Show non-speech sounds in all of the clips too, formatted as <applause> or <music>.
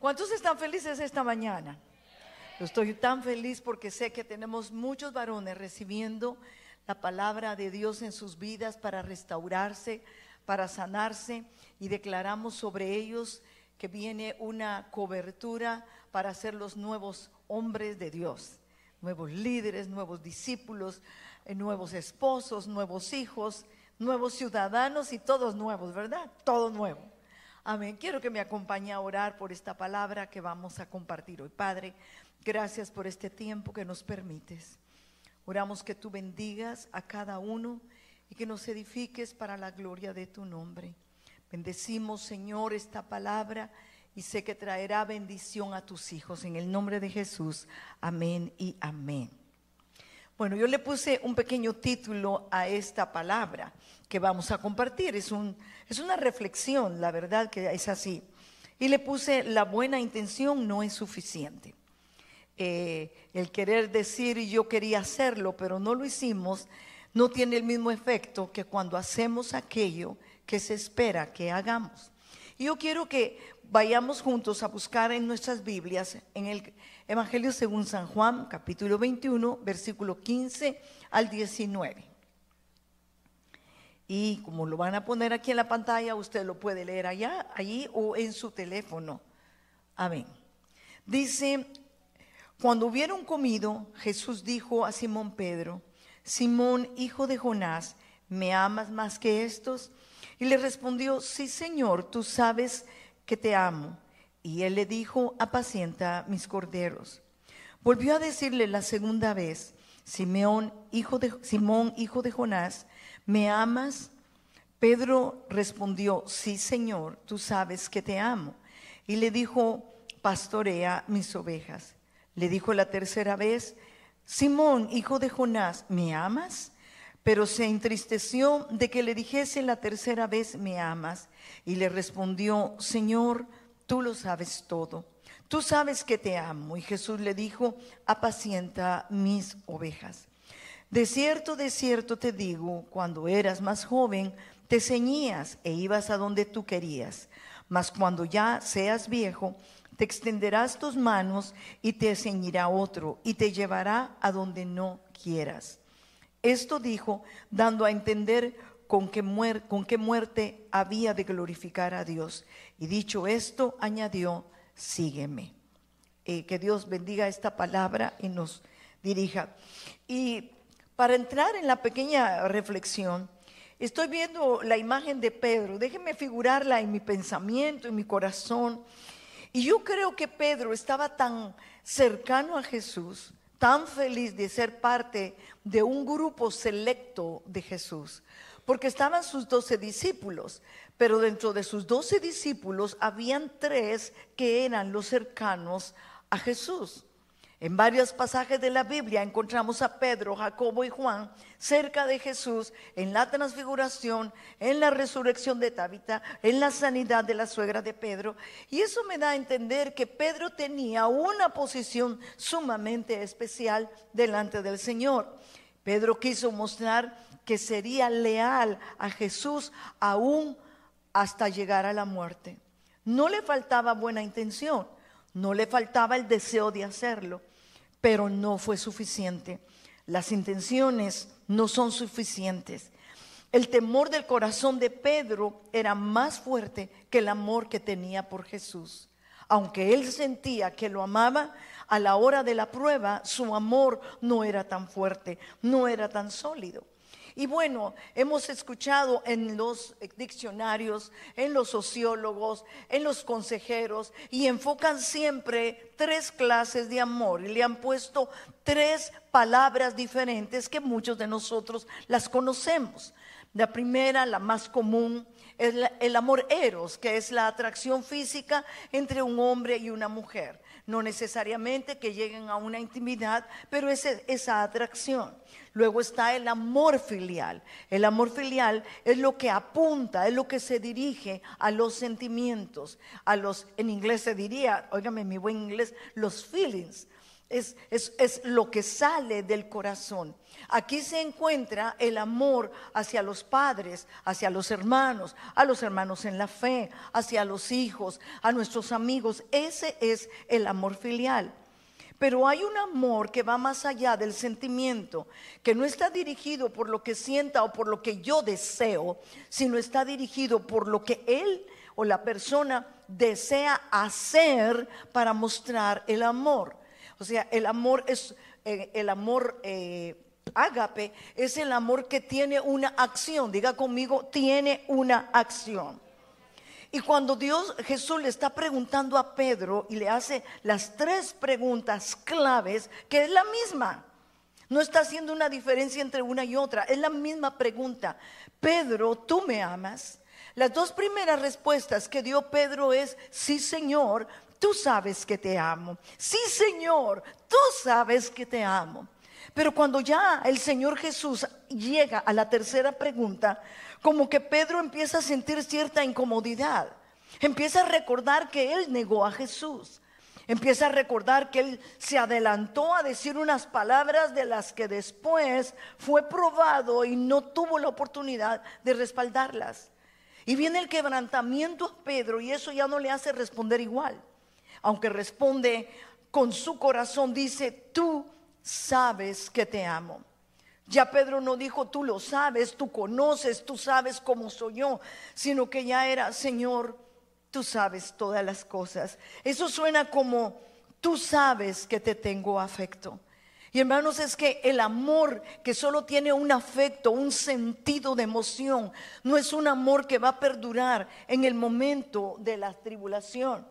¿Cuántos están felices esta mañana? Yo estoy tan feliz porque sé que tenemos muchos varones recibiendo la palabra de Dios en sus vidas para restaurarse, para sanarse y declaramos sobre ellos que viene una cobertura para ser los nuevos hombres de Dios, nuevos líderes, nuevos discípulos, eh, nuevos esposos, nuevos hijos, nuevos ciudadanos y todos nuevos, ¿verdad? Todo nuevo. Amén. Quiero que me acompañe a orar por esta palabra que vamos a compartir hoy. Padre, gracias por este tiempo que nos permites. Oramos que tú bendigas a cada uno y que nos edifiques para la gloria de tu nombre. Bendecimos, Señor, esta palabra y sé que traerá bendición a tus hijos. En el nombre de Jesús. Amén y amén. Bueno, yo le puse un pequeño título a esta palabra que vamos a compartir. Es, un, es una reflexión, la verdad que es así. Y le puse, la buena intención no es suficiente. Eh, el querer decir yo quería hacerlo, pero no lo hicimos, no tiene el mismo efecto que cuando hacemos aquello que se espera que hagamos. Y yo quiero que vayamos juntos a buscar en nuestras Biblias, en el Evangelio según San Juan, capítulo 21, versículo 15 al 19. Y como lo van a poner aquí en la pantalla, usted lo puede leer allá, allí o en su teléfono. Amén. Dice, cuando hubieron comido, Jesús dijo a Simón Pedro, Simón, hijo de Jonás, ¿me amas más que estos? Y le respondió, sí, Señor, tú sabes que te amo. Y él le dijo, apacienta mis corderos. Volvió a decirle la segunda vez, hijo de, Simón, hijo de Jonás, ¿me amas? Pedro respondió, sí, Señor, tú sabes que te amo. Y le dijo, pastorea mis ovejas. Le dijo la tercera vez, Simón, hijo de Jonás, ¿me amas? Pero se entristeció de que le dijese la tercera vez, ¿me amas? Y le respondió, Señor, tú lo sabes todo. Tú sabes que te amo. Y Jesús le dijo, apacienta mis ovejas. De cierto, de cierto te digo, cuando eras más joven, te ceñías e ibas a donde tú querías. Mas cuando ya seas viejo, te extenderás tus manos y te ceñirá otro y te llevará a donde no quieras. Esto dijo, dando a entender con qué, muerte había de glorificar a Dios. Y dicho esto, añadió, sígueme. Eh, que Dios bendiga esta palabra y nos dirija. Y para entrar en la pequeña reflexión, estoy viendo la imagen de Pedro. Déjenme figurarla en mi pensamiento, en mi corazón. Y yo creo que Pedro estaba tan cercano a Jesús, tan feliz de ser parte de un grupo selecto de Jesús porque estaban sus doce discípulos, pero dentro de sus doce discípulos habían tres que eran los cercanos a Jesús. En varios pasajes de la Biblia encontramos a Pedro, Jacobo y Juan cerca de Jesús en la transfiguración, en la resurrección de Tabita, en la sanidad de la suegra de Pedro. Y eso me da a entender que Pedro tenía una posición sumamente especial delante del Señor. Pedro quiso mostrar que sería leal a Jesús aún hasta llegar a la muerte. No le faltaba buena intención, no le faltaba el deseo de hacerlo, pero no fue suficiente. Las intenciones no son suficientes. El temor del corazón de Pedro era más fuerte que el amor que tenía por Jesús. Aunque él sentía que lo amaba, a la hora de la prueba su amor no era tan fuerte, no era tan sólido. Y bueno, hemos escuchado en los diccionarios, en los sociólogos, en los consejeros, y enfocan siempre tres clases de amor y le han puesto tres palabras diferentes que muchos de nosotros las conocemos. La primera, la más común, es el amor eros, que es la atracción física entre un hombre y una mujer. No necesariamente que lleguen a una intimidad, pero es esa atracción. Luego está el amor filial. El amor filial es lo que apunta, es lo que se dirige a los sentimientos, a los, en inglés se diría, óigame mi buen inglés, los feelings. Es, es, es, lo que sale del corazón. Aquí se encuentra el amor hacia los padres, hacia los hermanos, a los hermanos en la fe, hacia los hijos, a nuestros amigos. Ese es el amor filial. Pero hay un amor que va más allá del sentimiento, que no está dirigido por lo que sienta o por lo que yo deseo, sino está dirigido por lo que él o la persona desea hacer para mostrar el amor. O sea, el amor es eh, el amor eh, ágape es el amor que tiene una acción. Diga conmigo, tiene una acción. Y cuando Dios, Jesús le está preguntando a Pedro y le hace las tres preguntas claves, que es la misma. No está haciendo una diferencia entre una y otra, es la misma pregunta. Pedro, ¿tú me amas? Las dos primeras respuestas que dio Pedro es, sí Señor, tú sabes que te amo. Sí Señor, tú sabes que te amo. Pero cuando ya el Señor Jesús llega a la tercera pregunta, como que Pedro empieza a sentir cierta incomodidad. Empieza a recordar que él negó a Jesús. Empieza a recordar que él se adelantó a decir unas palabras de las que después fue probado y no tuvo la oportunidad de respaldarlas. Y viene el quebrantamiento a Pedro y eso ya no le hace responder igual. Aunque responde con su corazón, dice, tú sabes que te amo. Ya Pedro no dijo, tú lo sabes, tú conoces, tú sabes cómo soy yo, sino que ya era, Señor, tú sabes todas las cosas. Eso suena como, tú sabes que te tengo afecto. Y hermanos, es que el amor que solo tiene un afecto, un sentido de emoción, no es un amor que va a perdurar en el momento de la tribulación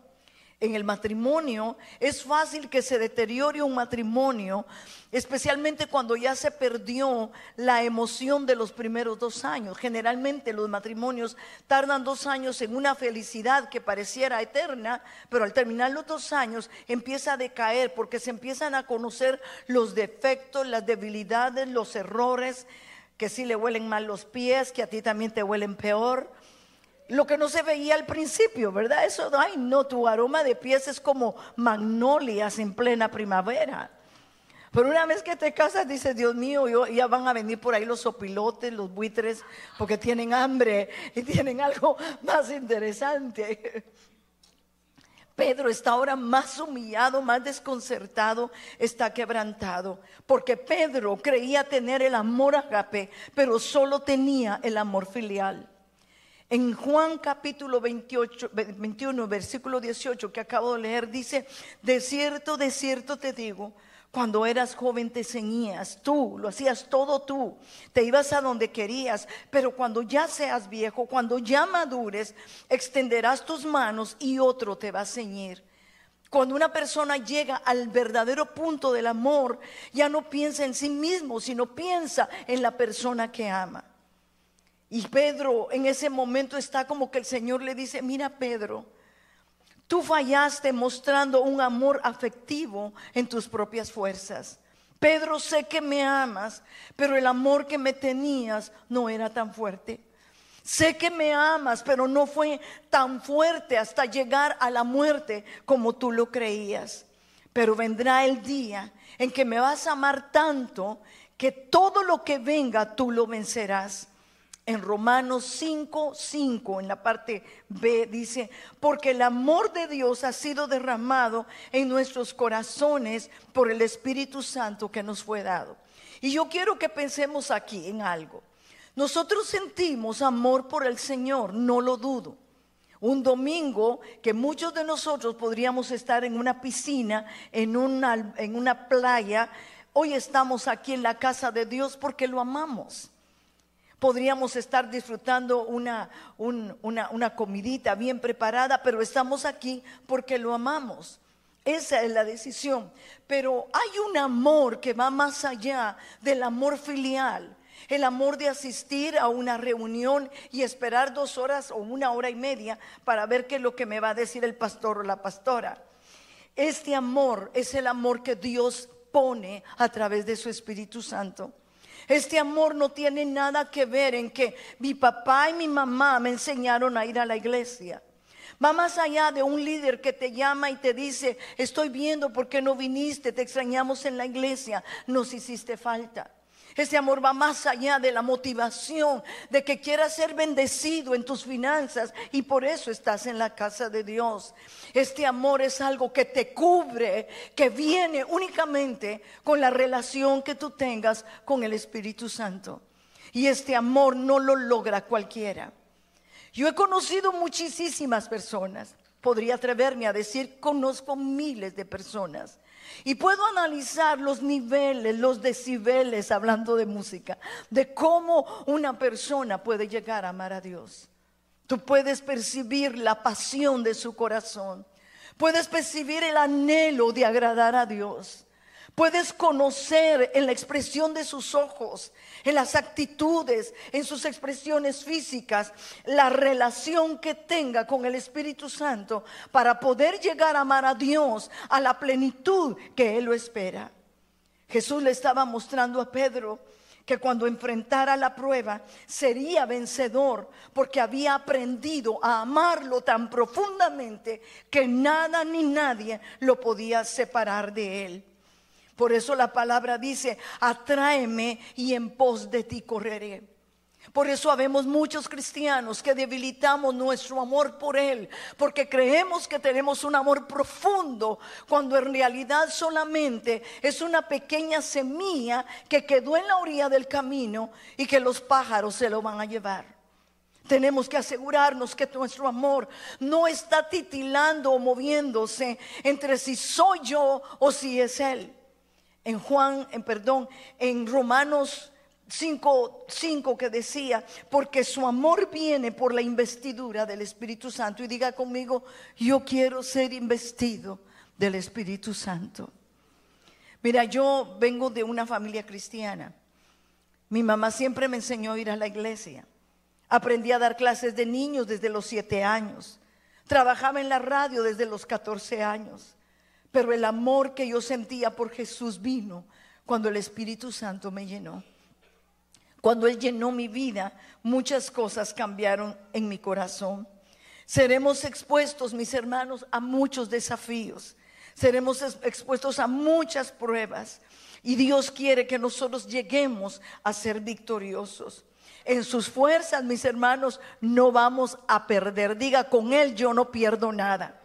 en el matrimonio, es fácil que se deteriore un matrimonio, especialmente cuando ya se perdió la emoción de los primeros dos años. Generalmente los matrimonios tardan dos años en una felicidad que pareciera eterna, pero al terminar los dos años empieza a decaer porque se empiezan a conocer los defectos, las debilidades, los errores, que si le huelen mal los pies, que a ti también te huelen peor lo que no se veía al principio, ¿verdad? Eso, ay, no, tu aroma de pies es como magnolias en plena primavera. Pero una vez que te casas, dices, Dios mío, ya van a venir por ahí los sopilotes, los buitres, porque tienen hambre y tienen algo <laughs> más interesante. Pedro está ahora más humillado, más desconcertado, está quebrantado, porque Pedro creía tener el amor agape, pero solo tenía el amor filial. En Juan capítulo 28, 21, versículo 18 que acabo de leer, dice, de cierto, de cierto te digo, cuando eras joven te ceñías, tú, lo hacías todo tú, te ibas a donde querías, pero cuando ya seas viejo, cuando ya madures, extenderás tus manos y otro te va a ceñir. Cuando una persona llega al verdadero punto del amor, ya no piensa en sí mismo, sino piensa en la persona que ama. Y Pedro en ese momento está como que el Señor le dice, mira Pedro, tú fallaste mostrando un amor afectivo en tus propias fuerzas. Pedro, sé que me amas, pero el amor que me tenías no era tan fuerte. Sé que me amas, pero no fue tan fuerte hasta llegar a la muerte como tú lo creías. Pero vendrá el día en que me vas a amar tanto que todo lo que venga tú lo vencerás en Romanos 5, 5, en la parte B, dice, porque el amor de Dios ha sido derramado en nuestros corazones por el Espíritu Santo que nos fue dado. Y yo quiero que pensemos aquí en algo. Nosotros sentimos amor por el Señor, no lo dudo. Un domingo que muchos de nosotros podríamos estar en una piscina, en una, en una playa, hoy estamos aquí en la casa de Dios porque lo amamos podríamos estar disfrutando una, una, comidita bien preparada, pero estamos aquí porque lo amamos. Esa es la decisión. Pero hay un amor que va más allá del amor filial. El amor de asistir a una reunión y esperar dos horas o una hora y media para ver qué es lo que me va a decir el pastor o la pastora. Este amor es el amor que Dios pone a través de su Espíritu Santo. Este amor no tiene nada que ver en que mi papá y mi mamá me enseñaron a ir a la iglesia. Va más allá de un líder que te llama y te dice, estoy viendo por qué no viniste, te extrañamos en la iglesia, nos hiciste falta. Este amor va más allá de la motivación de que quieras ser bendecido en tus finanzas y por eso estás en la casa de Dios. Este amor es algo que te cubre, que viene únicamente con la relación que tú tengas con el Espíritu Santo. Y este amor no lo logra cualquiera. Yo he conocido muchísimas personas, podría atreverme a decir, conozco miles de personas. Y puedo analizar los niveles, los decibeles, hablando de música, de cómo una persona puede llegar a amar a Dios. Tú puedes percibir la pasión de su corazón. Puedes percibir el anhelo de agradar a Dios. Puedes conocer en la expresión de sus ojos, en las actitudes, en sus expresiones físicas, la relación que tenga con el Espíritu Santo para poder llegar a amar a Dios a la plenitud que Él lo espera. Jesús le estaba mostrando a Pedro que cuando enfrentara la prueba sería vencedor porque había aprendido a amarlo tan profundamente que nada ni nadie lo podía separar de él. Por eso la palabra dice, atráeme y en pos de ti correré. Por eso habemos muchos cristianos que debilitamos nuestro amor por Él, porque creemos que tenemos un amor profundo, cuando en realidad solamente es una pequeña semilla que quedó en la orilla del camino y que los pájaros se lo van a llevar. Tenemos que asegurarnos que nuestro amor no está titilando o moviéndose entre si soy yo o si es Él en Juan, en perdón, en Romanos 5, 5 que decía, porque su amor viene por la investidura del Espíritu Santo. Y diga conmigo, yo quiero ser investido del Espíritu Santo. Mira, yo vengo de una familia cristiana. Mi mamá siempre me enseñó a ir a la iglesia. Aprendí a dar clases de niños desde los siete años. Trabajaba en la radio desde los 14 años. Pero el amor que yo sentía por Jesús vino cuando el Espíritu Santo me llenó. Cuando Él llenó mi vida, muchas cosas cambiaron en mi corazón. Seremos expuestos, mis hermanos, a muchos desafíos. Seremos expuestos a muchas pruebas. Y Dios quiere que nosotros lleguemos a ser victoriosos. En sus fuerzas, mis hermanos, no vamos a perder. Diga, con Él yo no pierdo nada.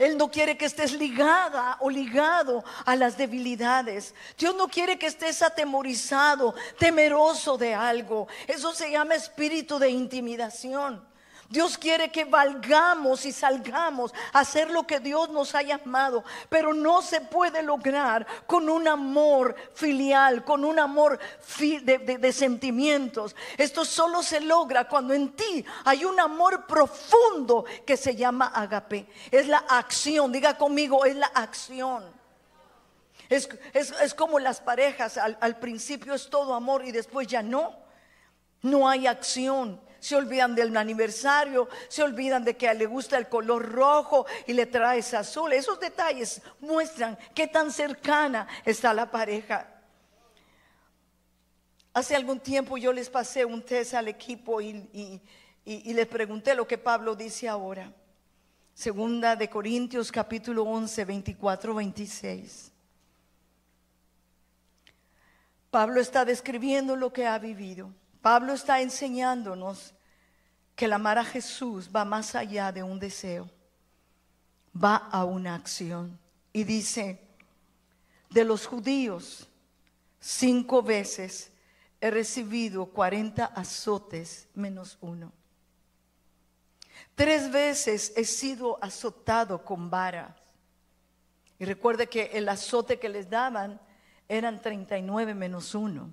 Él no quiere que estés ligada o ligado a las debilidades. Dios no quiere que estés atemorizado, temeroso de algo. Eso se llama espíritu de intimidación. Dios quiere que valgamos y salgamos a hacer lo que Dios nos ha llamado, pero no se puede lograr con un amor filial, con un amor de, sentimientos. Esto solo se logra cuando en ti hay un amor profundo que se llama agape. Es la acción, diga conmigo, es la acción. Es, como las parejas, al principio es todo amor y después ya no. No hay acción se olvidan del aniversario, se olvidan de que le gusta el color rojo y le traes azul. Esos detalles muestran qué tan cercana está la pareja. Hace algún tiempo yo les pasé un test al equipo y, les pregunté lo que Pablo dice ahora. Segunda de Corintios capítulo 11, 24, 26. Pablo está describiendo lo que ha vivido. Pablo está enseñándonos que el amar a Jesús va más allá de un deseo, va a una acción. Y dice, de los judíos, cinco veces he recibido 40 azotes menos uno. Tres veces he sido azotado con varas. Y recuerde que el azote que les daban eran 39 menos uno.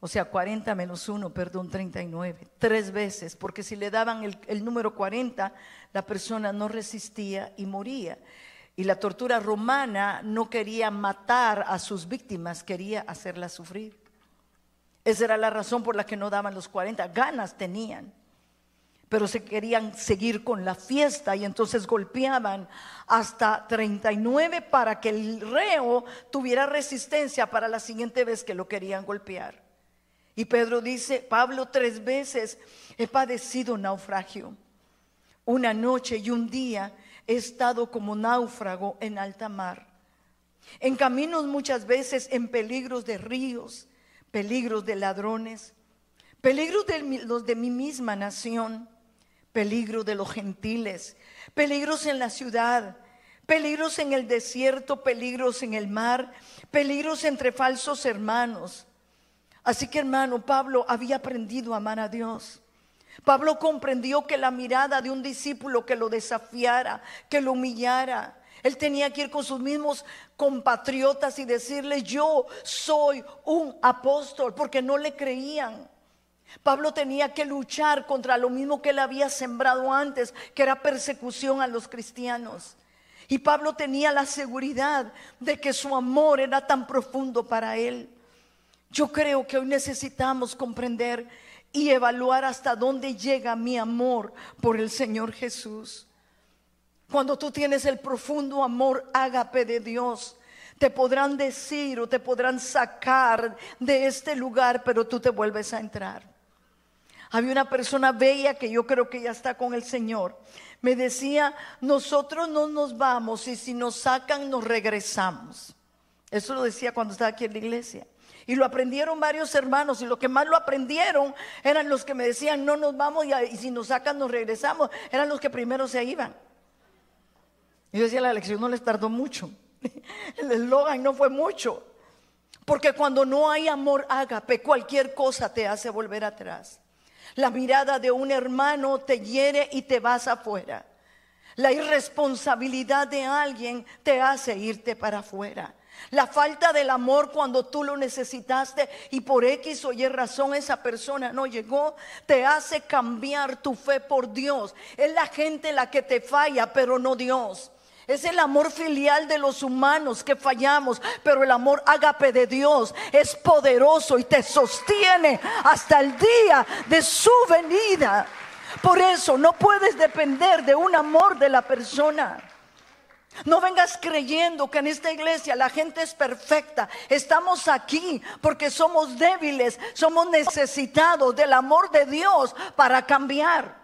O sea, 40 menos 1, perdón, 39. Tres veces, porque si le daban el, número 40, la persona no resistía y moría. Y la tortura romana no quería matar a sus víctimas, quería hacerlas sufrir. Esa era la razón por la que no daban los 40. Ganas tenían, pero se querían seguir con la fiesta y entonces golpeaban hasta 39 para que el reo tuviera resistencia para la siguiente vez que lo querían golpear. Y Pedro dice, Pablo tres veces he padecido naufragio. una noche y un día he estado como náufrago en alta mar. En caminos muchas veces en peligros de ríos, peligros de ladrones, peligros de los de mi misma nación, peligros de los gentiles, peligros en la ciudad, peligros en el desierto, peligros en el mar, peligros entre falsos hermanos. Así que hermano, Pablo había aprendido a amar a Dios. Pablo comprendió que la mirada de un discípulo que lo desafiara, que lo humillara, él tenía que ir con sus mismos compatriotas y decirle, yo soy un apóstol, porque no le creían. Pablo tenía que luchar contra lo mismo que él había sembrado antes, que era persecución a los cristianos. Y Pablo tenía la seguridad de que su amor era tan profundo para él. Yo creo que hoy necesitamos comprender y evaluar hasta dónde llega mi amor por el Señor Jesús. Cuando tú tienes el profundo amor ágape de Dios, te podrán decir o te podrán sacar de este lugar, pero tú te vuelves a entrar. Había una persona bella que yo creo que ya está con el Señor. Me decía, nosotros no nos vamos y si nos sacan nos regresamos. Eso lo decía cuando estaba aquí en la iglesia. Y lo aprendieron varios hermanos y los que más lo aprendieron eran los que me decían, no nos vamos y, si nos sacan nos regresamos. Eran los que primero se iban. Y yo decía, la elección no les tardó mucho. <laughs> El eslogan no fue mucho. Porque cuando no hay amor ágape, cualquier cosa te hace volver atrás. La mirada de un hermano te hiere y te vas afuera. La irresponsabilidad de alguien te hace irte para afuera. La falta del amor cuando tú lo necesitaste y por X o Y razón esa persona no llegó, te hace cambiar tu fe por Dios. Es la gente la que te falla, pero no Dios. Es el amor filial de los humanos que fallamos, pero el amor ágape de Dios es poderoso y te sostiene hasta el día de su venida. Por eso no puedes depender de un amor de la persona. No vengas creyendo que en esta iglesia la gente es perfecta. Estamos aquí porque somos débiles, somos necesitados del amor de Dios para cambiar.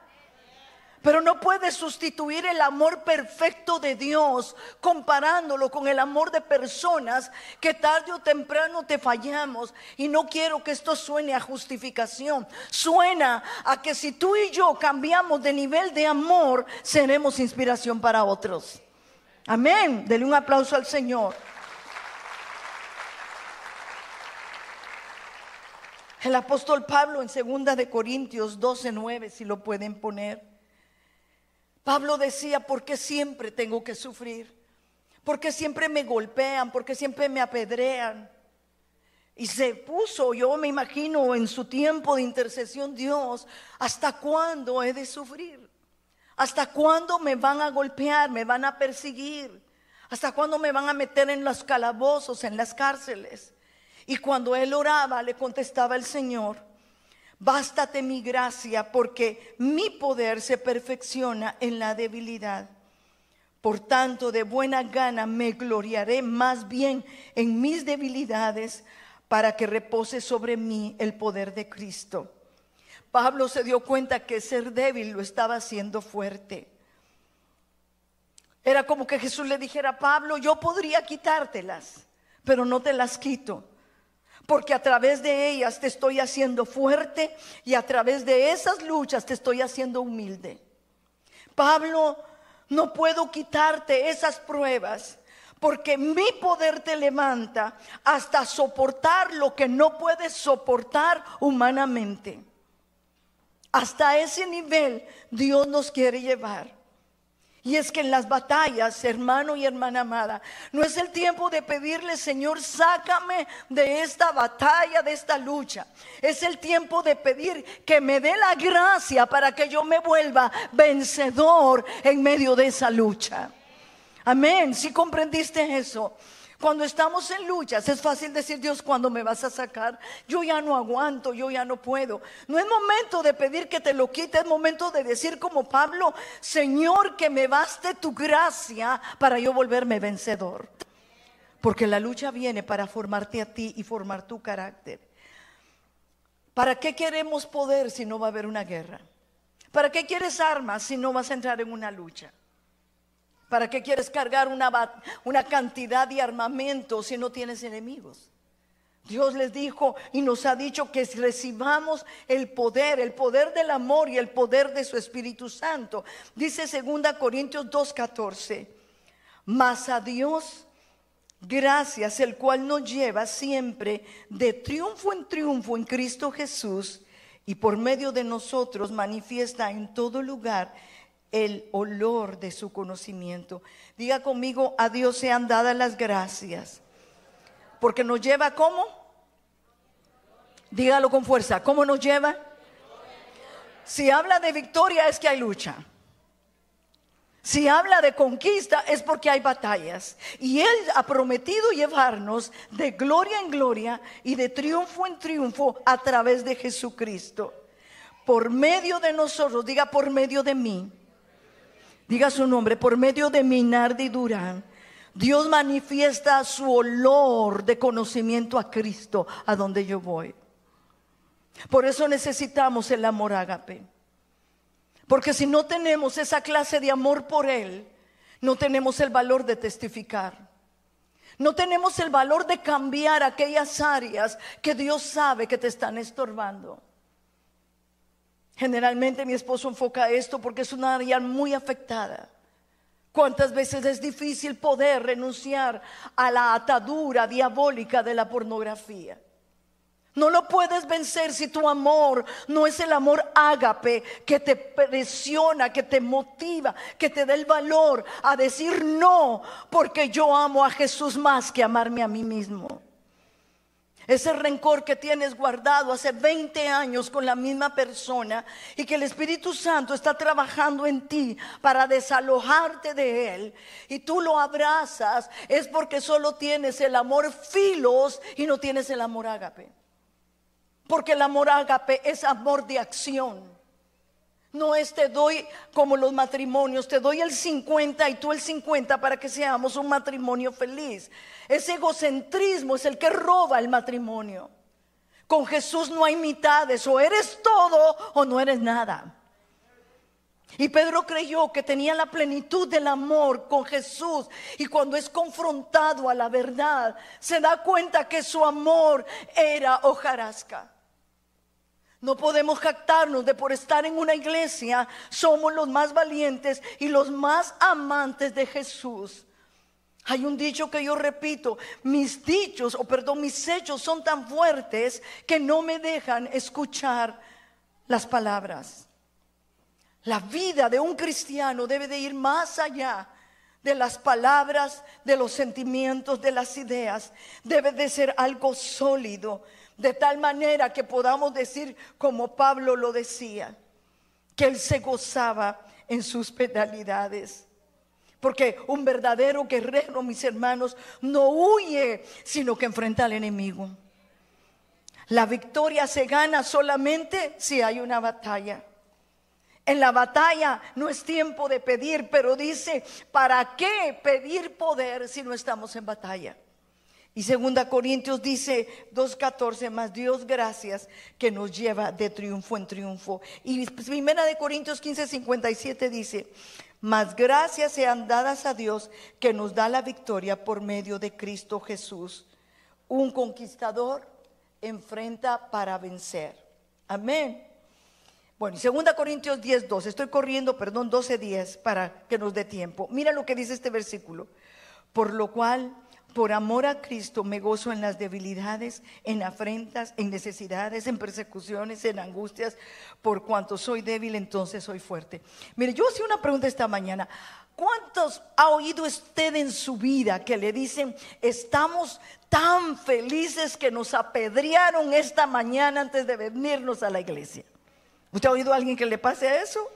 Pero no puedes sustituir el amor perfecto de Dios comparándolo con el amor de personas que tarde o temprano te fallamos. Y no quiero que esto suene a justificación. Suena a que si tú y yo cambiamos de nivel de amor, seremos inspiración para otros. Amén. Dele un aplauso al Señor. El apóstol Pablo en 2 de Corintios 12:9 si lo pueden poner. Pablo decía, ¿por qué siempre tengo que sufrir? ¿Por qué siempre me golpean? ¿Por qué siempre me apedrean? Y se puso, yo me imagino, en su tiempo de intercesión Dios, ¿hasta cuándo he de sufrir? ¿Hasta cuándo me van a golpear, me van a perseguir? ¿Hasta cuándo me van a meter en los calabozos, en las cárceles? Y cuando él oraba, le contestaba el Señor, Bástate mi gracia porque mi poder se perfecciona en la debilidad. Por tanto, de buena gana me gloriaré más bien en mis debilidades para que repose sobre mí el poder de Cristo. Pablo se dio cuenta que ser débil lo estaba haciendo fuerte. Era como que Jesús le dijera, Pablo, yo podría quitártelas, pero no te las quito porque a través de ellas te estoy haciendo fuerte y a través de esas luchas te estoy haciendo humilde. Pablo, no puedo quitarte esas pruebas porque mi poder te levanta hasta soportar lo que no puedes soportar humanamente. Hasta ese nivel Dios nos quiere llevar. Y es que en las batallas, hermano y hermana amada, no es el tiempo de pedirle, Señor, sácame de esta batalla, de esta lucha. Es el tiempo de pedir que me dé la gracia para que yo me vuelva vencedor en medio de esa lucha. Amén. Si comprendiste eso. Cuando estamos en luchas es fácil decir, Dios, ¿cuándo me vas a sacar? Yo ya no aguanto, yo ya no puedo. No es momento de pedir que te lo quite, es momento de decir como Pablo, Señor, que me baste tu gracia para yo volverme vencedor. Porque la lucha viene para formarte a ti y formar tu carácter. ¿Para qué queremos poder si no va a haber una guerra? ¿Para qué quieres armas si no vas a entrar en una lucha? ¿Para qué quieres cargar una, una cantidad de armamento si no tienes enemigos? Dios les dijo y nos ha dicho que recibamos el poder, el poder del amor y el poder de su Espíritu Santo. Dice 2 Corintios 2:14, mas a Dios gracias, el cual nos lleva siempre de triunfo en triunfo en Cristo Jesús y por medio de nosotros manifiesta en todo lugar el olor de su conocimiento. Diga conmigo, a Dios sean dadas las gracias porque nos lleva ¿cómo? Dígalo con fuerza, ¿cómo nos lleva? Si habla de victoria es que hay lucha. Si habla de conquista es porque hay batallas. Y Él ha prometido llevarnos de gloria en gloria y de triunfo en triunfo a través de Jesucristo. Por medio de nosotros, diga por medio de mí. Diga su nombre, por medio de mi Nardi Durán Dios manifiesta su olor de conocimiento a Cristo a donde yo voy. Por eso necesitamos el amor ágape. Porque si no tenemos esa clase de amor por Él, no tenemos el valor de testificar. No tenemos el valor de cambiar aquellas áreas que Dios sabe que te están estorbando. Generalmente mi esposo enfoca esto porque es una área muy afectada. ¿Cuántas veces es difícil poder renunciar a la atadura diabólica de la pornografía? No lo puedes vencer si tu amor no es el amor ágape que te presiona, que te motiva, que te da el valor a decir no, porque yo amo a Jesús más que amarme a mí mismo. Ese rencor que tienes guardado hace 20 años con la misma persona y que el Espíritu Santo está trabajando en ti para desalojarte de él y tú lo abrazas, es porque solo tienes el amor filos y no tienes el amor ágape. Porque el amor ágape es amor de acción. No es te doy como los matrimonios, te doy el 50 y tú el 50 para que seamos un matrimonio feliz. Ese egocentrismo es el que roba el matrimonio. Con Jesús no hay mitades, o eres todo o no eres nada. Y Pedro creyó que tenía la plenitud del amor con Jesús y cuando es confrontado a la verdad, se da cuenta que su amor era hojarasca. No podemos jactarnos de por estar en una iglesia somos los más valientes y los más amantes de Jesús. Hay un dicho que yo repito, mis dichos, o perdón, mis hechos son tan fuertes que no me dejan escuchar las palabras. La vida de un cristiano debe de ir más allá de las palabras, de los sentimientos, de las ideas. Debe de ser algo sólido, de tal manera que podamos decir como Pablo lo decía, que él se gozaba en sus penalidades. Porque un verdadero guerrero, mis hermanos, no huye, sino que enfrenta al enemigo. La victoria se gana solamente si hay una batalla. En la batalla no es tiempo de pedir, pero dice, ¿para qué pedir poder si no estamos en batalla? Y segunda Corintios dice 2.14, más Dios gracias que nos lleva de triunfo en triunfo. Y primera de Corintios 15.57 dice, más gracias sean dadas a Dios que nos da la victoria por medio de Cristo Jesús. Un conquistador enfrenta para vencer. Amén. Bueno, y segunda Corintios 10.2, estoy corriendo, perdón, 12.10 para que nos dé tiempo. Mira lo que dice este versículo. Por lo cual por amor a Cristo me gozo en las debilidades, en afrentas, en necesidades, en persecuciones, en angustias. Por cuanto soy débil, entonces soy fuerte. Mire, yo hacía una pregunta esta mañana. ¿Cuántos ha oído usted en su vida que le dicen, estamos tan felices que nos apedrearon esta mañana antes de venirnos a la iglesia? ¿Usted ha oído a alguien que le pase eso?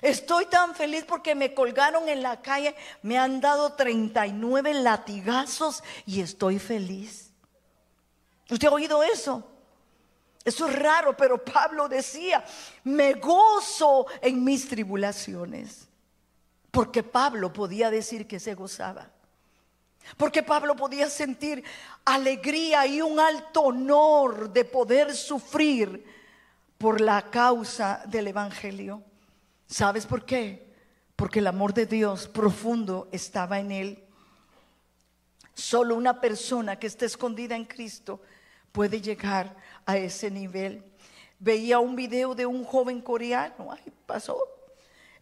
Estoy tan feliz porque me colgaron en la calle, me han dado 39 latigazos y estoy feliz. ¿Usted ha oído eso? Eso es raro, pero Pablo decía, me gozo en mis tribulaciones. Porque Pablo podía decir que se gozaba. Porque Pablo podía sentir alegría y un alto honor de poder sufrir por la causa del Evangelio. ¿Sabes por qué? Porque el amor de Dios profundo estaba en él. Solo una persona que esté escondida en Cristo puede llegar a ese nivel. Veía un video de un joven coreano, ay, pasó.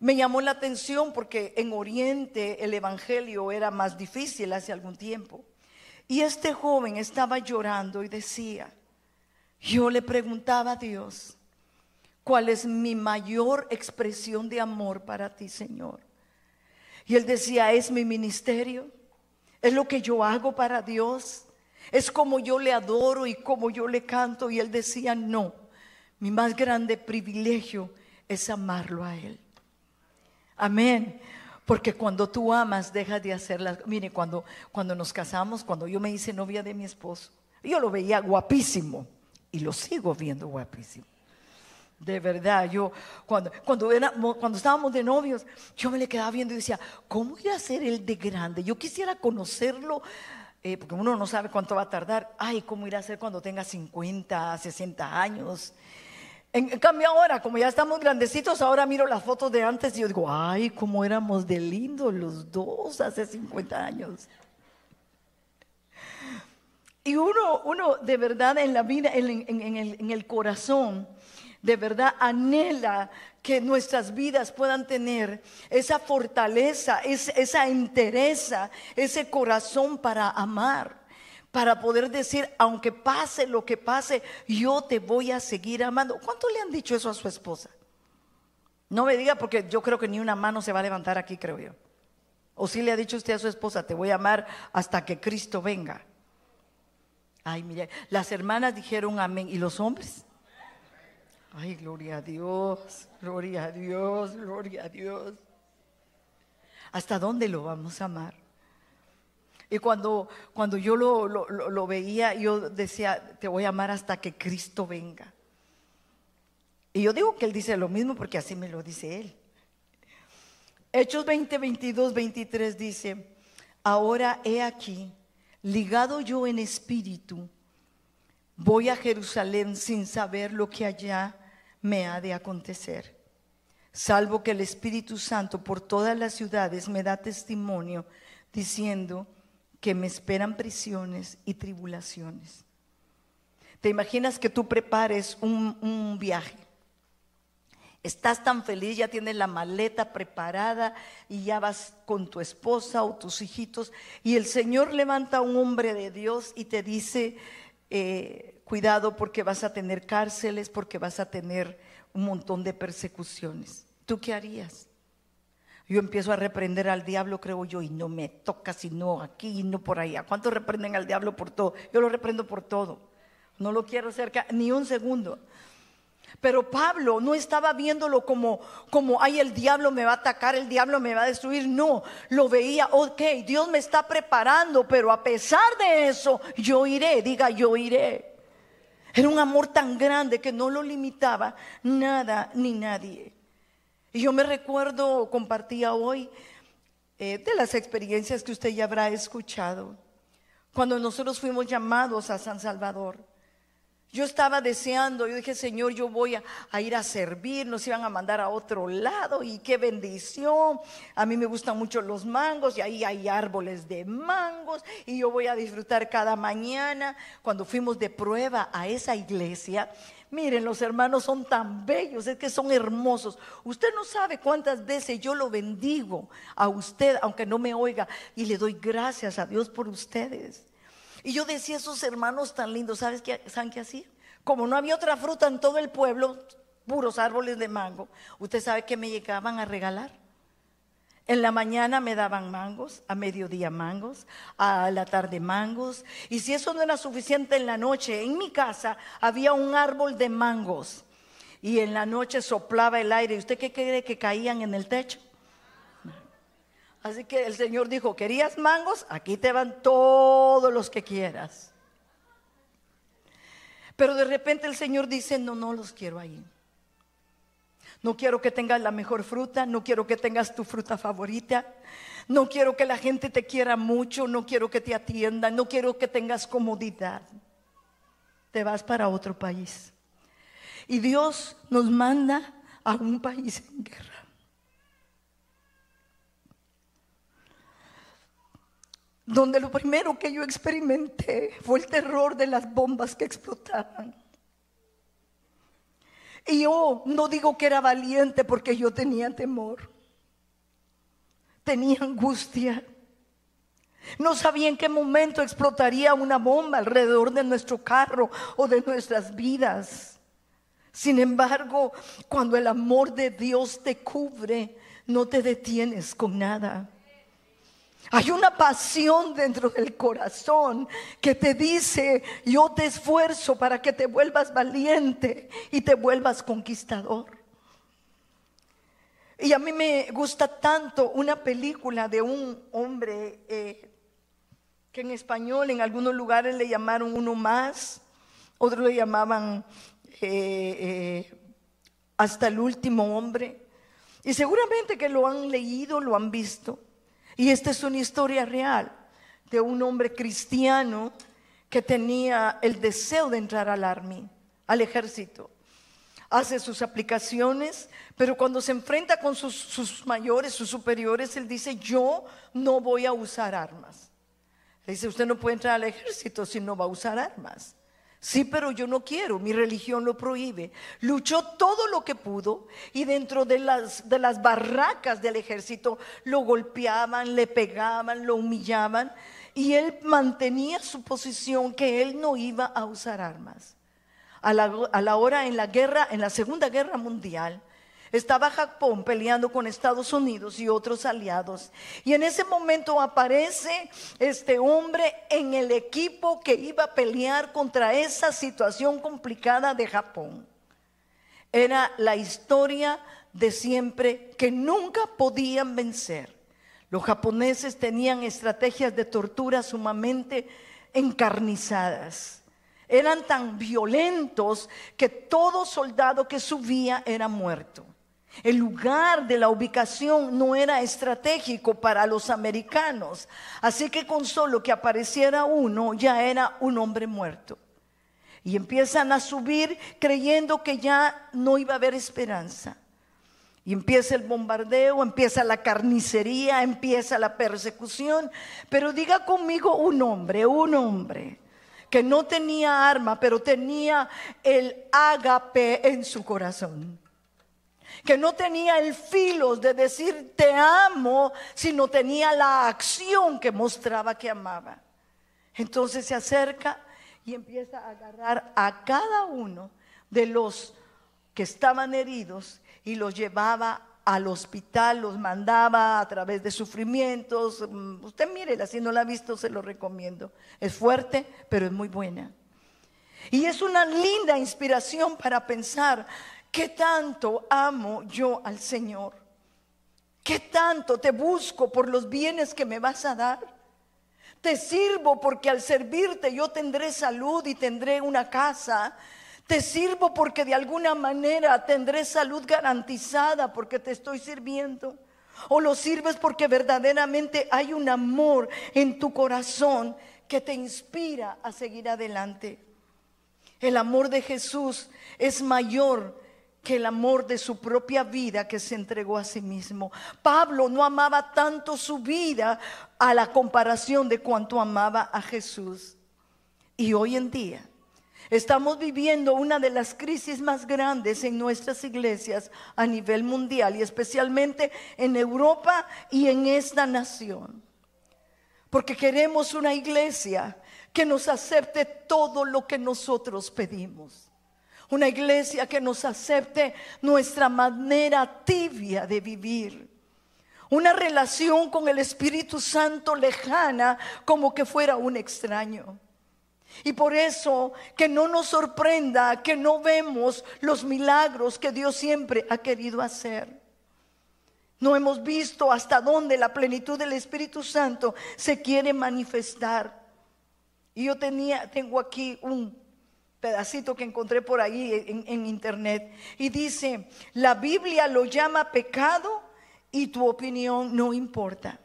Me llamó la atención porque en Oriente el Evangelio era más difícil hace algún tiempo. Y este joven estaba llorando y decía, yo le preguntaba a Dios, ¿cuál es mi mayor expresión de amor para ti, Señor? Y él decía, es mi ministerio, es lo que yo hago para Dios, es como yo le adoro y como yo le canto. Y él decía, no, mi más grande privilegio es amarlo a Él. Amén. Porque cuando tú amas, dejas de hacer las... Mire, cuando, cuando nos casamos, cuando yo me hice novia de mi esposo, yo lo veía guapísimo y lo sigo viendo guapísimo. De verdad, yo cuando, cuando, estábamos de novios, yo me le quedaba viendo y decía, ¿cómo irá a ser él de grande? Yo quisiera conocerlo, eh, porque uno no sabe cuánto va a tardar. Ay, ¿cómo irá a ser cuando tenga 50, 60 años? En cambio ahora, como ya estamos grandecitos, ahora miro las fotos de antes y yo digo, ay, cómo éramos de lindos los dos hace 50 años. Y uno, uno de verdad en la vida, en el corazón, de verdad anhela que nuestras vidas puedan tener esa fortaleza, esa entereza, ese corazón para amar para poder decir, aunque pase lo que pase, yo te voy a seguir amando. ¿Cuánto le han dicho eso a su esposa? No me diga porque yo creo que ni una mano se va a levantar aquí, creo yo. O si le ha dicho usted a su esposa, te voy a amar hasta que Cristo venga. Ay, mire, las hermanas dijeron amén. ¿Y los hombres? Ay, gloria a Dios, gloria a Dios, gloria a Dios. ¿Hasta dónde lo vamos a amar? Y cuando, cuando yo lo, lo, veía, yo decía, te voy a amar hasta que Cristo venga. Y yo digo que Él dice lo mismo porque así me lo dice Él. Hechos 20, 22, 23 dice, ahora he aquí, ligado yo en espíritu, voy a Jerusalén sin saber lo que allá me ha de acontecer, salvo que el Espíritu Santo por todas las ciudades me da testimonio diciendo, que me esperan prisiones y tribulaciones. ¿Te imaginas que tú prepares un, viaje? Estás tan feliz, ya tienes la maleta preparada y ya vas con tu esposa o tus hijitos y el Señor levanta a un hombre de Dios y te dice, eh, cuidado porque vas a tener cárceles, porque vas a tener un montón de persecuciones. ¿Tú qué harías? Yo empiezo a reprender al diablo, creo yo, y no me toca sino aquí y no por allá. ¿Cuántos reprenden al diablo por todo? Yo lo reprendo por todo. No lo quiero cerca ni un segundo. Pero Pablo no estaba viéndolo como, como, ay, el diablo me va a atacar, el diablo me va a destruir. No, lo veía, ok, Dios me está preparando, pero a pesar de eso, yo iré, diga, yo iré. Era un amor tan grande que no lo limitaba nada ni nadie. Y yo me recuerdo, compartía hoy, eh, de las experiencias que usted ya habrá escuchado, cuando nosotros fuimos llamados a San Salvador. Yo estaba deseando, yo dije, Señor, yo voy a, ir a servir, nos iban a mandar a otro lado y qué bendición. A mí me gustan mucho los mangos y ahí hay árboles de mangos y yo voy a disfrutar cada mañana. Cuando fuimos de prueba a esa iglesia, Miren, los hermanos son tan bellos, es que son hermosos. Usted no sabe cuántas veces yo lo bendigo a usted, aunque no me oiga, y le doy gracias a Dios por ustedes. Y yo decía, esos hermanos tan lindos, ¿sabes qué, ¿saben qué hacía? Como no había otra fruta en todo el pueblo, puros árboles de mango, usted sabe que me llegaban a regalar. En la mañana me daban mangos, a mediodía mangos, a la tarde mangos. Y si eso no era suficiente en la noche, en mi casa había un árbol de mangos. Y en la noche soplaba el aire. ¿Y usted qué cree que caían en el techo? Así que el Señor dijo, ¿querías mangos? Aquí te van todos los que quieras. Pero de repente el Señor dice, no, no los quiero ahí. No quiero que tengas la mejor fruta, no quiero que tengas tu fruta favorita, no quiero que la gente te quiera mucho, no quiero que te atiendan, no quiero que tengas comodidad. Te vas para otro país. Y Dios nos manda a un país en guerra. Donde lo primero que yo experimenté fue el terror de las bombas que explotaban. Y yo no digo que era valiente porque yo tenía temor. Tenía angustia. No sabía en qué momento explotaría una bomba alrededor de nuestro carro o de nuestras vidas. Sin embargo, cuando el amor de Dios te cubre, no te detienes con nada. Hay una pasión dentro del corazón que te dice, yo te esfuerzo para que te vuelvas valiente y te vuelvas conquistador. Y a mí me gusta tanto una película de un hombre eh, que en español en algunos lugares le llamaron uno más, otros le llamaban eh, eh, hasta el último hombre. Y seguramente que lo han leído, lo han visto. Y esta es una historia real de un hombre cristiano que tenía el deseo de entrar al army, al ejército. Hace sus aplicaciones, pero cuando se enfrenta con sus, sus mayores, sus superiores, él dice, yo no voy a usar armas. Le dice, usted no puede entrar al ejército si no va a usar armas. Sí, pero yo no quiero, mi religión lo prohíbe. Luchó todo lo que pudo y dentro de las, de las barracas del ejército lo golpeaban, le pegaban, lo humillaban y él mantenía su posición que él no iba a usar armas. A la, a la hora en la guerra, en la Segunda Guerra Mundial, estaba Japón peleando con Estados Unidos y otros aliados. Y en ese momento aparece este hombre en el equipo que iba a pelear contra esa situación complicada de Japón. Era la historia de siempre que nunca podían vencer. Los japoneses tenían estrategias de tortura sumamente encarnizadas. Eran tan violentos que todo soldado que subía era muerto. El lugar de la ubicación no era estratégico para los americanos, así que con solo que apareciera uno ya era un hombre muerto. Y empiezan a subir creyendo que ya no iba a haber esperanza. Y empieza el bombardeo, empieza la carnicería, empieza la persecución. Pero diga conmigo un hombre, un hombre que no tenía arma, pero tenía el ágape en su corazón que no tenía el filo de decir te amo, sino tenía la acción que mostraba que amaba. Entonces se acerca y empieza a agarrar a cada uno de los que estaban heridos y los llevaba al hospital, los mandaba a través de sufrimientos. Mm, usted mire, si no la ha visto, se lo recomiendo. Es fuerte, pero es muy buena. Y es una linda inspiración para pensar ¿Qué tanto amo yo al Señor? ¿Qué tanto te busco por los bienes que me vas a dar? Te sirvo porque al servirte yo tendré salud y tendré una casa. Te sirvo porque de alguna manera tendré salud garantizada porque te estoy sirviendo. O lo sirves porque verdaderamente hay un amor en tu corazón que te inspira a seguir adelante. El amor de Jesús es mayor que el amor de su propia vida que se entregó a sí mismo. Pablo no amaba tanto su vida a la comparación de cuanto amaba a Jesús. Y hoy en día estamos viviendo una de las crisis más grandes en nuestras iglesias a nivel mundial y especialmente en Europa y en esta nación. Porque queremos una iglesia que nos acepte todo lo que nosotros pedimos una iglesia que nos acepte nuestra manera tibia de vivir. Una relación con el Espíritu Santo lejana como que fuera un extraño. Y por eso que no nos sorprenda que no vemos los milagros que Dios siempre ha querido hacer. No hemos visto hasta dónde la plenitud del Espíritu Santo se quiere manifestar. Y yo tenía, tengo aquí un pedacito que encontré por ahí en, internet. Y dice, la Biblia lo llama pecado y tu opinión no importa.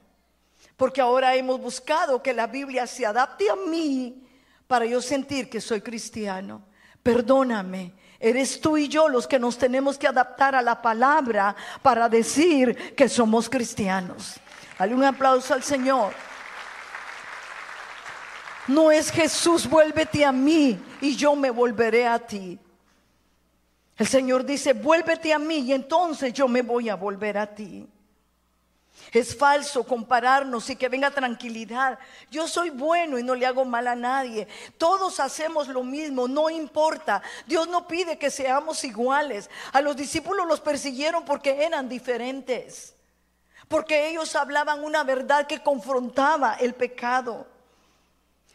Porque ahora hemos buscado que la Biblia se adapte a mí para yo sentir que soy cristiano. Perdóname, Eres tú y yo los que nos tenemos que adaptar a la palabra para decir que somos cristianos. Dale un aplauso al Señor. No es Jesús, vuélvete a mí y yo me volveré a ti. El Señor dice, vuélvete a mí y entonces yo me voy a volver a ti. Es falso compararnos y que venga tranquilidad. Yo soy bueno y no le hago mal a nadie. Todos hacemos lo mismo, no importa. Dios no pide que seamos iguales. A los discípulos los persiguieron porque eran diferentes. Porque ellos hablaban una verdad que confrontaba el pecado.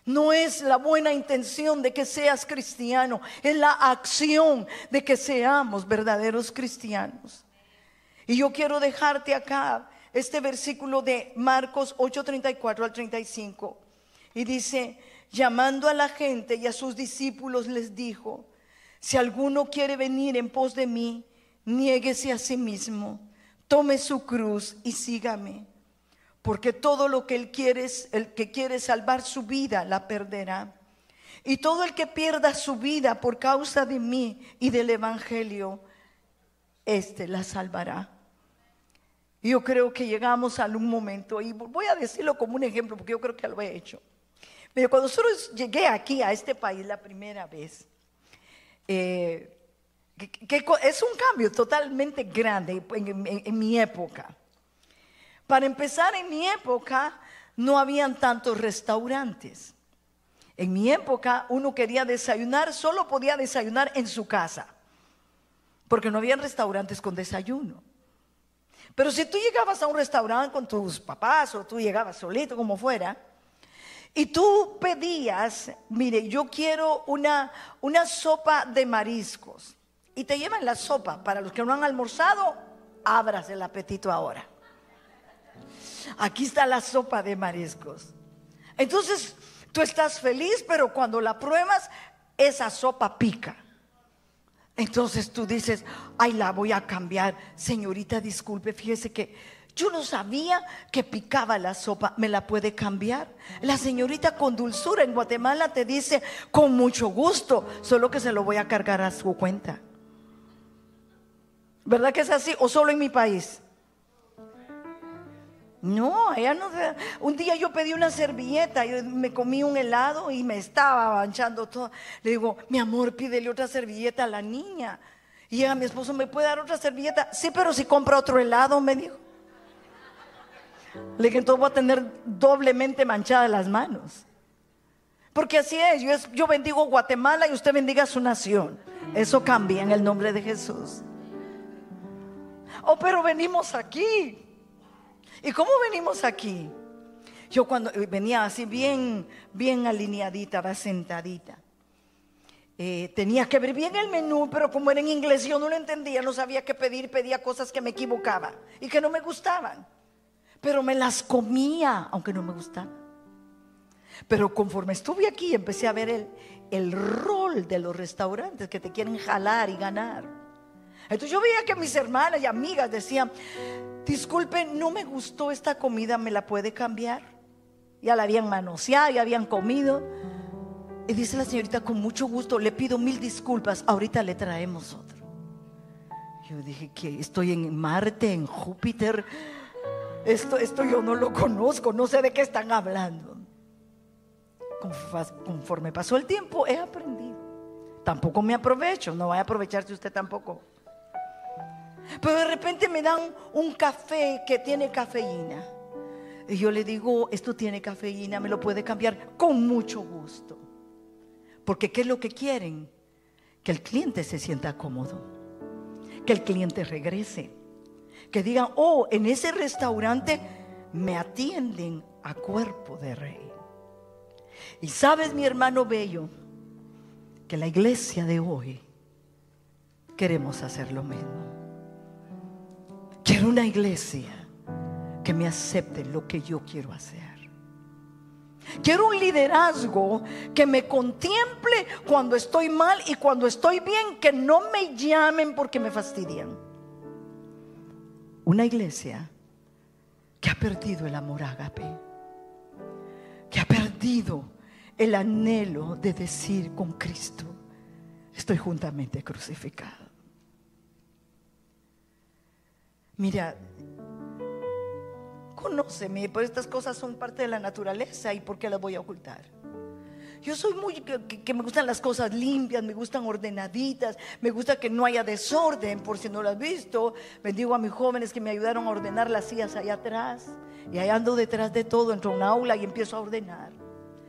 No es la buena intención de que seas cristiano, es la acción de que seamos verdaderos cristianos. Y yo quiero dejarte acá este versículo de Marcos 8:34 al 35. Y dice, llamando a la gente y a sus discípulos les dijo, si alguno quiere venir en pos de mí, niéguese a sí mismo, tome su cruz y sígame porque todo lo que él quiere es el que quiere salvar su vida la perderá. Y todo el que pierda su vida por causa de mí y del evangelio, éste la salvará. Yo creo que llegamos a un momento, y voy a decirlo como un ejemplo, porque yo creo que lo he hecho. Pero cuando solo llegué aquí a este país la primera vez, eh, que, es un cambio totalmente grande en mi época. Para empezar, en mi época no habían tantos restaurantes. En mi época uno quería desayunar, solo podía desayunar en su casa, porque no habían restaurantes con desayuno. Pero si tú llegabas a un restaurante con tus papás o tú llegabas solito, como fuera, y tú pedías, mire, yo quiero una, una sopa de mariscos, y te llevan la sopa, para los que no han almorzado, abras el apetito ahora aquí está la sopa de mariscos. Entonces, tú estás feliz, pero cuando la pruebas, esa sopa pica. Entonces tú dices, ay, la voy a cambiar. Señorita, disculpe, fíjese que yo no sabía que picaba la sopa, ¿me la puede cambiar? La señorita con dulzura en Guatemala te dice, con mucho gusto, solo que se lo voy a cargar a su cuenta. ¿Verdad que es así? ¿O solo en mi país? No, ella no. Un día yo pedí una servilleta, y me comí un helado y me estaba manchando todo. Le digo, mi amor, pídele otra servilleta a la niña. Y a mi esposo, ¿me puede dar otra servilleta? Sí, pero si compra otro helado, me dijo. Le dije, entonces voy a tener doblemente manchadas las manos. Porque así es yo, es, yo bendigo Guatemala y usted bendiga su nación. Eso cambia en el nombre de Jesús. Oh, pero venimos aquí. ¿Y cómo venimos aquí? Yo cuando eh, venía así bien, bien alineadita, va sentadita. Eh, tenía que ver bien el menú, pero como era en inglés yo no lo entendía, no sabía qué pedir, pedía cosas que me equivocaba y que no me gustaban. Pero me las comía, aunque no me gustaban. Pero conforme estuve aquí, empecé a ver el, el rol de los restaurantes que te quieren jalar y ganar. Entonces yo veía que mis hermanas y amigas decían, disculpe, no me gustó esta comida, ¿me la puede cambiar? Ya la habían manoseado, ya habían comido. Y dice la señorita, con mucho gusto, le pido mil disculpas, ahorita le traemos otro. Yo dije que estoy en Marte, en Júpiter. Esto, esto yo no lo conozco, no sé de qué están hablando. Conforme pasó el tiempo, he aprendido. Tampoco me aprovecho, no vaya a aprovecharse usted tampoco. Pero de repente me dan un café que tiene cafeína. Y yo le digo, esto tiene cafeína, me lo puede cambiar con mucho gusto. Porque ¿qué es lo que quieren? Que el cliente se sienta cómodo. Que el cliente regrese. Que digan, oh, en ese restaurante me atienden a cuerpo de rey. Y sabes, mi hermano bello, que la iglesia de hoy queremos hacer lo mismo. Quiero una iglesia que me acepte lo que yo quiero hacer. Quiero un liderazgo que me contemple cuando estoy mal y cuando estoy bien, que no me llamen porque me fastidian. Una iglesia que ha perdido el amor ágape, que ha perdido el anhelo de decir con Cristo, estoy juntamente crucificado. Mira, conóceme, pues estas cosas son parte de la naturaleza y ¿por qué las voy a ocultar? Yo soy muy que, me gustan las cosas limpias, me gustan ordenaditas, me gusta que no haya desorden, por si no lo has visto. Bendigo a mis jóvenes que me ayudaron a ordenar las sillas allá atrás. Y ahí ando detrás de todo, entro a un aula y empiezo a ordenar.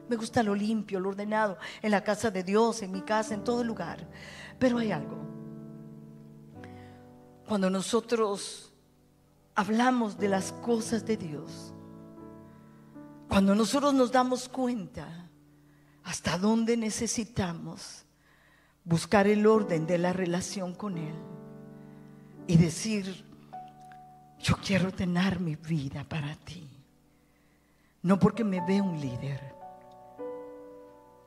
Me gusta lo limpio, lo ordenado, en la casa de Dios, en mi casa, en todo lugar. Pero hay algo. Cuando nosotros hablamos de las cosas de Dios, cuando nosotros nos damos cuenta hasta dónde necesitamos buscar el orden de la relación con Él y decir, yo quiero tener mi vida para ti. No porque me ve un líder,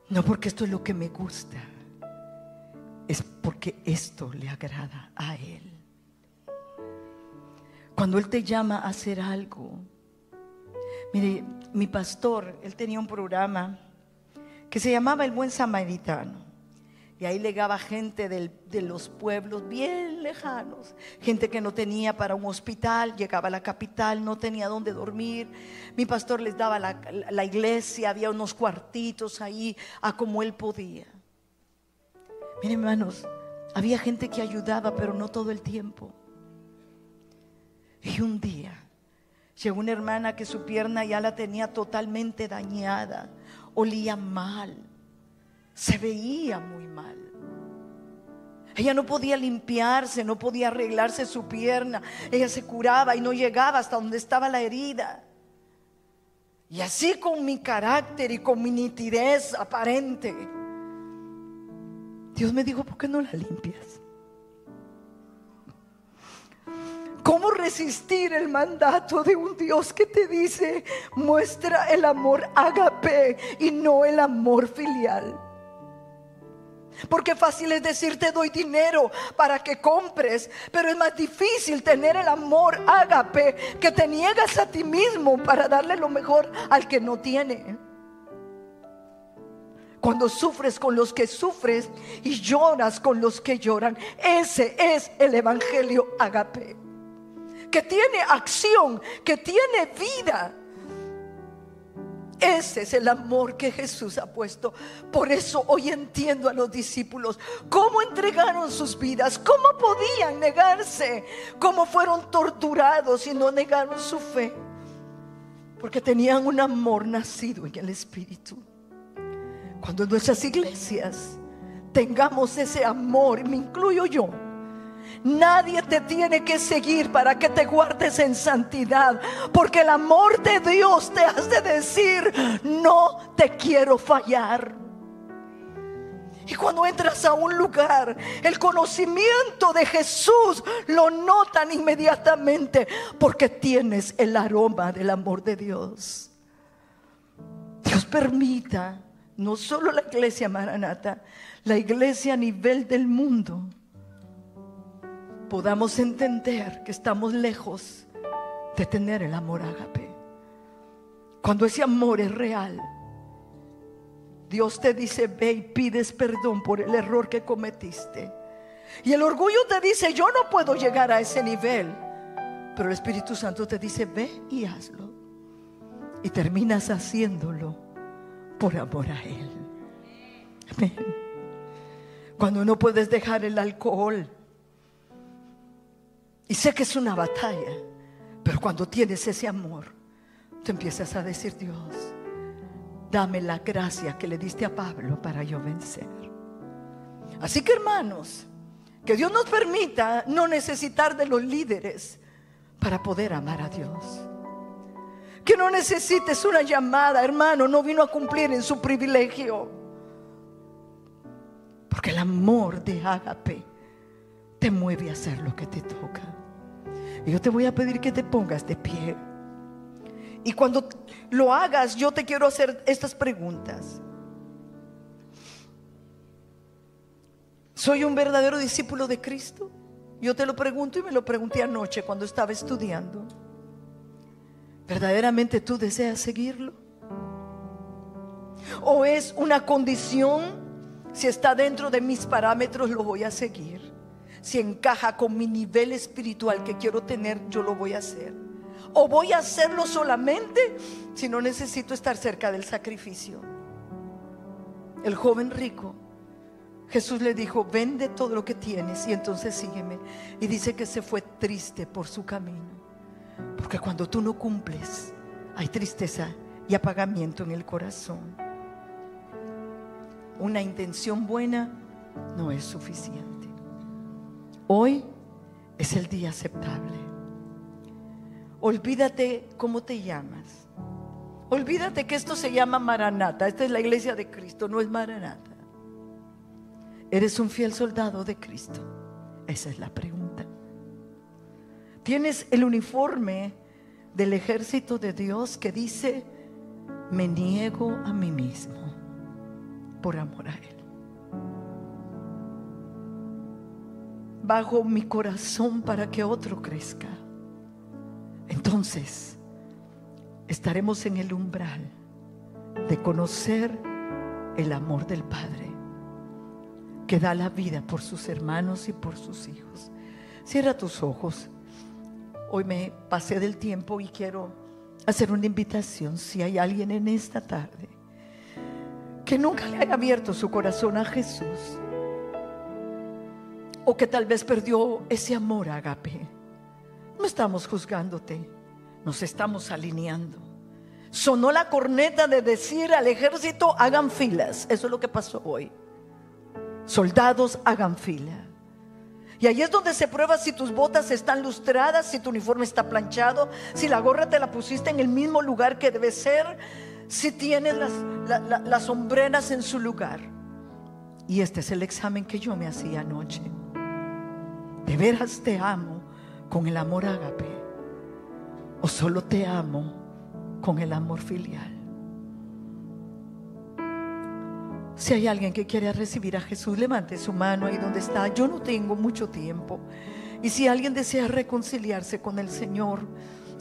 no porque esto es lo que me gusta, es porque esto le agrada a Él. Cuando Él te llama a hacer algo, mire, mi pastor, él tenía un programa que se llamaba El Buen Samaritano. Y ahí legaba gente de los pueblos bien lejanos, gente que no tenía para un hospital, llegaba a la capital, no tenía dónde dormir. Mi pastor les daba la, la iglesia, había unos cuartitos ahí a como él podía. Miren hermanos, había gente que ayudaba, pero no todo el tiempo. Y un día llegó una hermana que su pierna ya la tenía totalmente dañada olía mal, se veía muy mal. Ella no podía limpiarse, no podía arreglarse su pierna. Ella se curaba y no llegaba hasta donde estaba la herida. Y así con mi carácter y con mi nitidez aparente, Dios me dijo, ¿por qué no la limpias? ¿Cómo resistir el mandato de un Dios que te dice, muestra el amor agape y no el amor filial? Porque fácil es decir te doy dinero para que compres, pero es más difícil tener el amor agape que te niegas a ti mismo para darle lo mejor al que no tiene. Cuando sufres con los que sufres y lloras con los que lloran, ese es el evangelio agape que tiene acción, que tiene vida. Ese es el amor que Jesús ha puesto. Por eso hoy entiendo a los discípulos cómo entregaron sus vidas, cómo podían negarse, cómo fueron torturados y no negaron su fe. Porque tenían un amor nacido en el Espíritu. Cuando en nuestras iglesias tengamos ese amor, me incluyo yo, Nadie te tiene que seguir para que te guardes en santidad. Porque el amor de Dios te hace decir, no te quiero fallar. Y cuando entras a un lugar, el conocimiento de Jesús lo notan inmediatamente porque tienes el aroma del amor de Dios. Dios permita, no solo la iglesia Maranata, la iglesia a nivel del mundo podamos entender que estamos lejos de tener el amor ágape. Cuando ese amor es real, Dios te dice, ve y pides perdón por el error que cometiste. Y el orgullo te dice, yo no puedo llegar a ese nivel. Pero el Espíritu Santo te dice, ve y hazlo. Y terminas haciéndolo por amor a Él. Cuando no puedes dejar el alcohol, y sé que es una batalla, pero cuando tienes ese amor, te empiezas a decir, Dios, dame la gracia que le diste a Pablo para yo vencer. Así que hermanos, que Dios nos permita no necesitar de los líderes para poder amar a Dios. Que no necesites una llamada, hermano, no vino a cumplir en su privilegio. Porque el amor de Ágape te mueve a hacer lo que te toca. Y yo te voy a pedir que te pongas de pie. Y cuando lo hagas, yo te quiero hacer estas preguntas. ¿Soy un verdadero discípulo de Cristo? Yo te lo pregunto y me lo pregunté anoche cuando estaba estudiando. ¿Verdaderamente tú deseas seguirlo? ¿O es una condición Si está dentro de mis parámetros, lo voy a seguir. Si encaja con mi nivel espiritual que quiero tener, yo lo voy a hacer. O voy a hacerlo solamente si no necesito estar cerca del sacrificio. El joven rico, Jesús le dijo, vende todo lo que tienes y entonces sígueme. Y dice que se fue triste por su camino. Porque cuando tú no cumples, hay tristeza y apagamiento en el corazón una intención buena no es suficiente. Hoy es el día aceptable. Olvídate cómo te llamas. Olvídate que esto se llama Maranata. Esta es la iglesia de Cristo, no es Maranata. ¿Eres un fiel soldado de Cristo? Esa es la pregunta. Tienes el uniforme del ejército de Dios que dice, me niego a mí mismo por amor a Él. Bajo mi corazón para que otro crezca. Entonces estaremos en el umbral de conocer el amor del Padre que da la vida por sus hermanos y por sus hijos. Cierra tus ojos. Hoy me pasé del tiempo y quiero hacer una invitación. Si hay alguien en esta tarde que nunca le haya abierto su corazón a Jesús, o que tal vez perdió ese amor agape, no estamos juzgándote, nos estamos alineando. Sonó la corneta de decir al ejército, hagan filas. Eso es lo que pasó hoy. Soldados, hagan fila. Y ahí es donde se prueba si tus botas están lustradas, si tu uniforme está planchado, si la gorra te la pusiste en el mismo lugar que debe ser, si tienes las, sombreras en su lugar. Y este es el examen que yo me hacía anoche. ¿De veras te amo con el amor ágape? ¿O solo te amo con el amor filial? Si hay alguien que quiere recibir a Jesús, levante su mano ahí donde está. Yo no tengo mucho tiempo. Y si alguien desea reconciliarse con el Señor,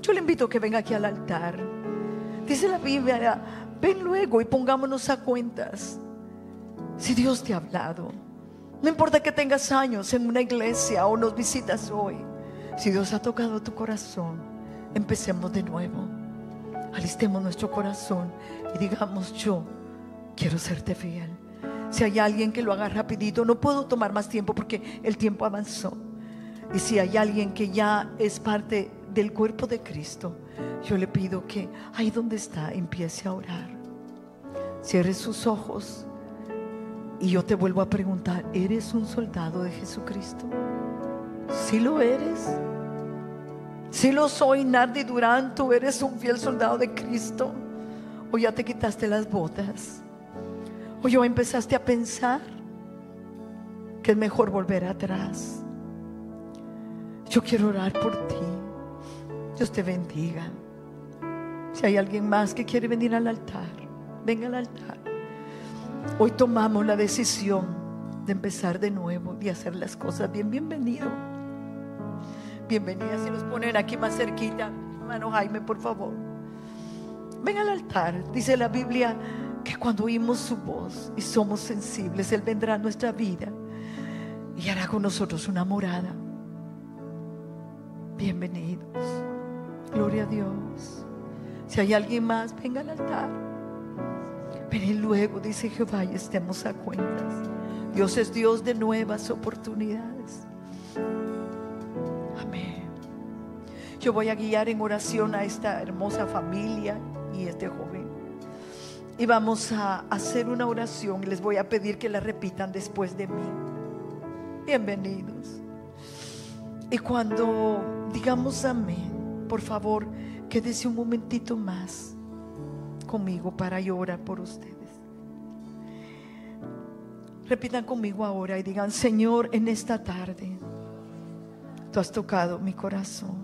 yo le invito a que venga aquí al altar. Dice la Biblia, ven luego y pongámonos a cuentas. Si Dios te ha hablado, no importa que tengas años en una iglesia o nos visitas hoy, si Dios ha tocado tu corazón, empecemos de nuevo. Alistemos nuestro corazón y digamos yo quiero serte fiel. Si hay alguien que lo haga rapidito, no puedo tomar más tiempo porque el tiempo avanzó. Y si hay alguien que ya es parte del cuerpo de Cristo, yo le pido que ahí donde está empiece a orar. Cierre sus ojos y yo te vuelvo a preguntar, ¿eres un soldado de Jesucristo? Si lo eres. Si lo soy, Nardi Durán, tú eres un fiel soldado de Cristo. O ya te quitaste las botas. O ya empezaste a pensar que es mejor volver atrás. Yo quiero orar por ti. Dios te bendiga. Si hay alguien más que quiere venir al altar, venga al altar. Hoy tomamos la decisión de empezar de nuevo y hacer las cosas bien. Bienvenido. Bienvenida. Si nos ponen aquí más cerquita, hermano Jaime, por favor. Venga al altar. Dice la Biblia que cuando oímos su voz y somos sensibles, Él vendrá a nuestra vida y hará con nosotros una morada. Bienvenidos. Gloria a Dios. Si hay alguien más, venga al altar. Ven luego, dice Jehová, y estemos a cuentas. Dios es Dios de nuevas oportunidades. Amén. Yo voy a guiar en oración a esta hermosa familia y este joven. Y vamos a hacer una oración y les voy a pedir que la repitan después de mí. Bienvenidos. Y cuando digamos amén, por favor, Quédese un momentito más conmigo para llorar por ustedes. Repitan conmigo ahora y digan, Señor, en esta tarde, tú has tocado mi corazón.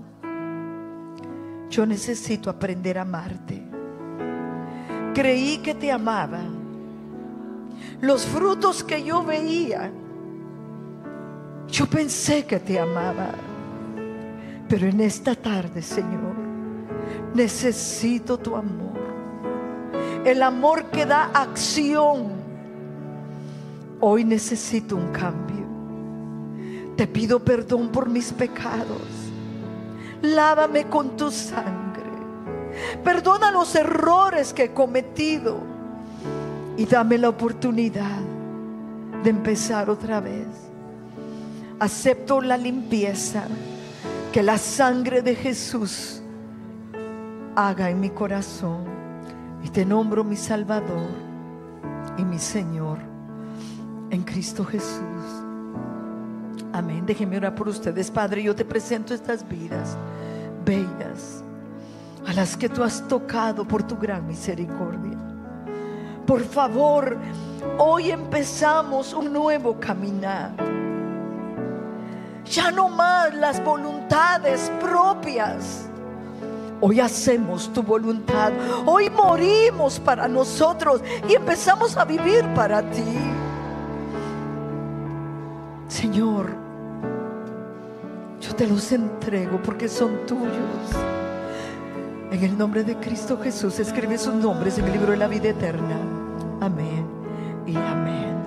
Yo necesito aprender a amarte. Creí que te amaba. Los frutos que yo veía, yo pensé que te amaba. Pero en esta tarde, Señor, necesito tu amor. El amor que da acción. Hoy necesito un cambio. Te pido perdón por mis pecados. Lávame con tu sangre. Perdona los errores que he cometido. Y dame la oportunidad de empezar otra vez. Acepto la limpieza que la sangre de Jesús haga en mi corazón. Y te nombro mi Salvador y mi Señor en Cristo Jesús. Amén. Déjenme orar por ustedes, Padre. Yo te presento estas vidas bellas a las que tú has tocado por tu gran misericordia. Por favor, hoy empezamos un nuevo caminar. Ya no más las voluntades propias. Hoy hacemos tu voluntad. Hoy morimos para nosotros y empezamos a vivir para ti. Señor, yo te los entrego porque son tuyos. En el nombre de Cristo Jesús, escribe sus nombres en el libro de la vida eterna. Amén y amén.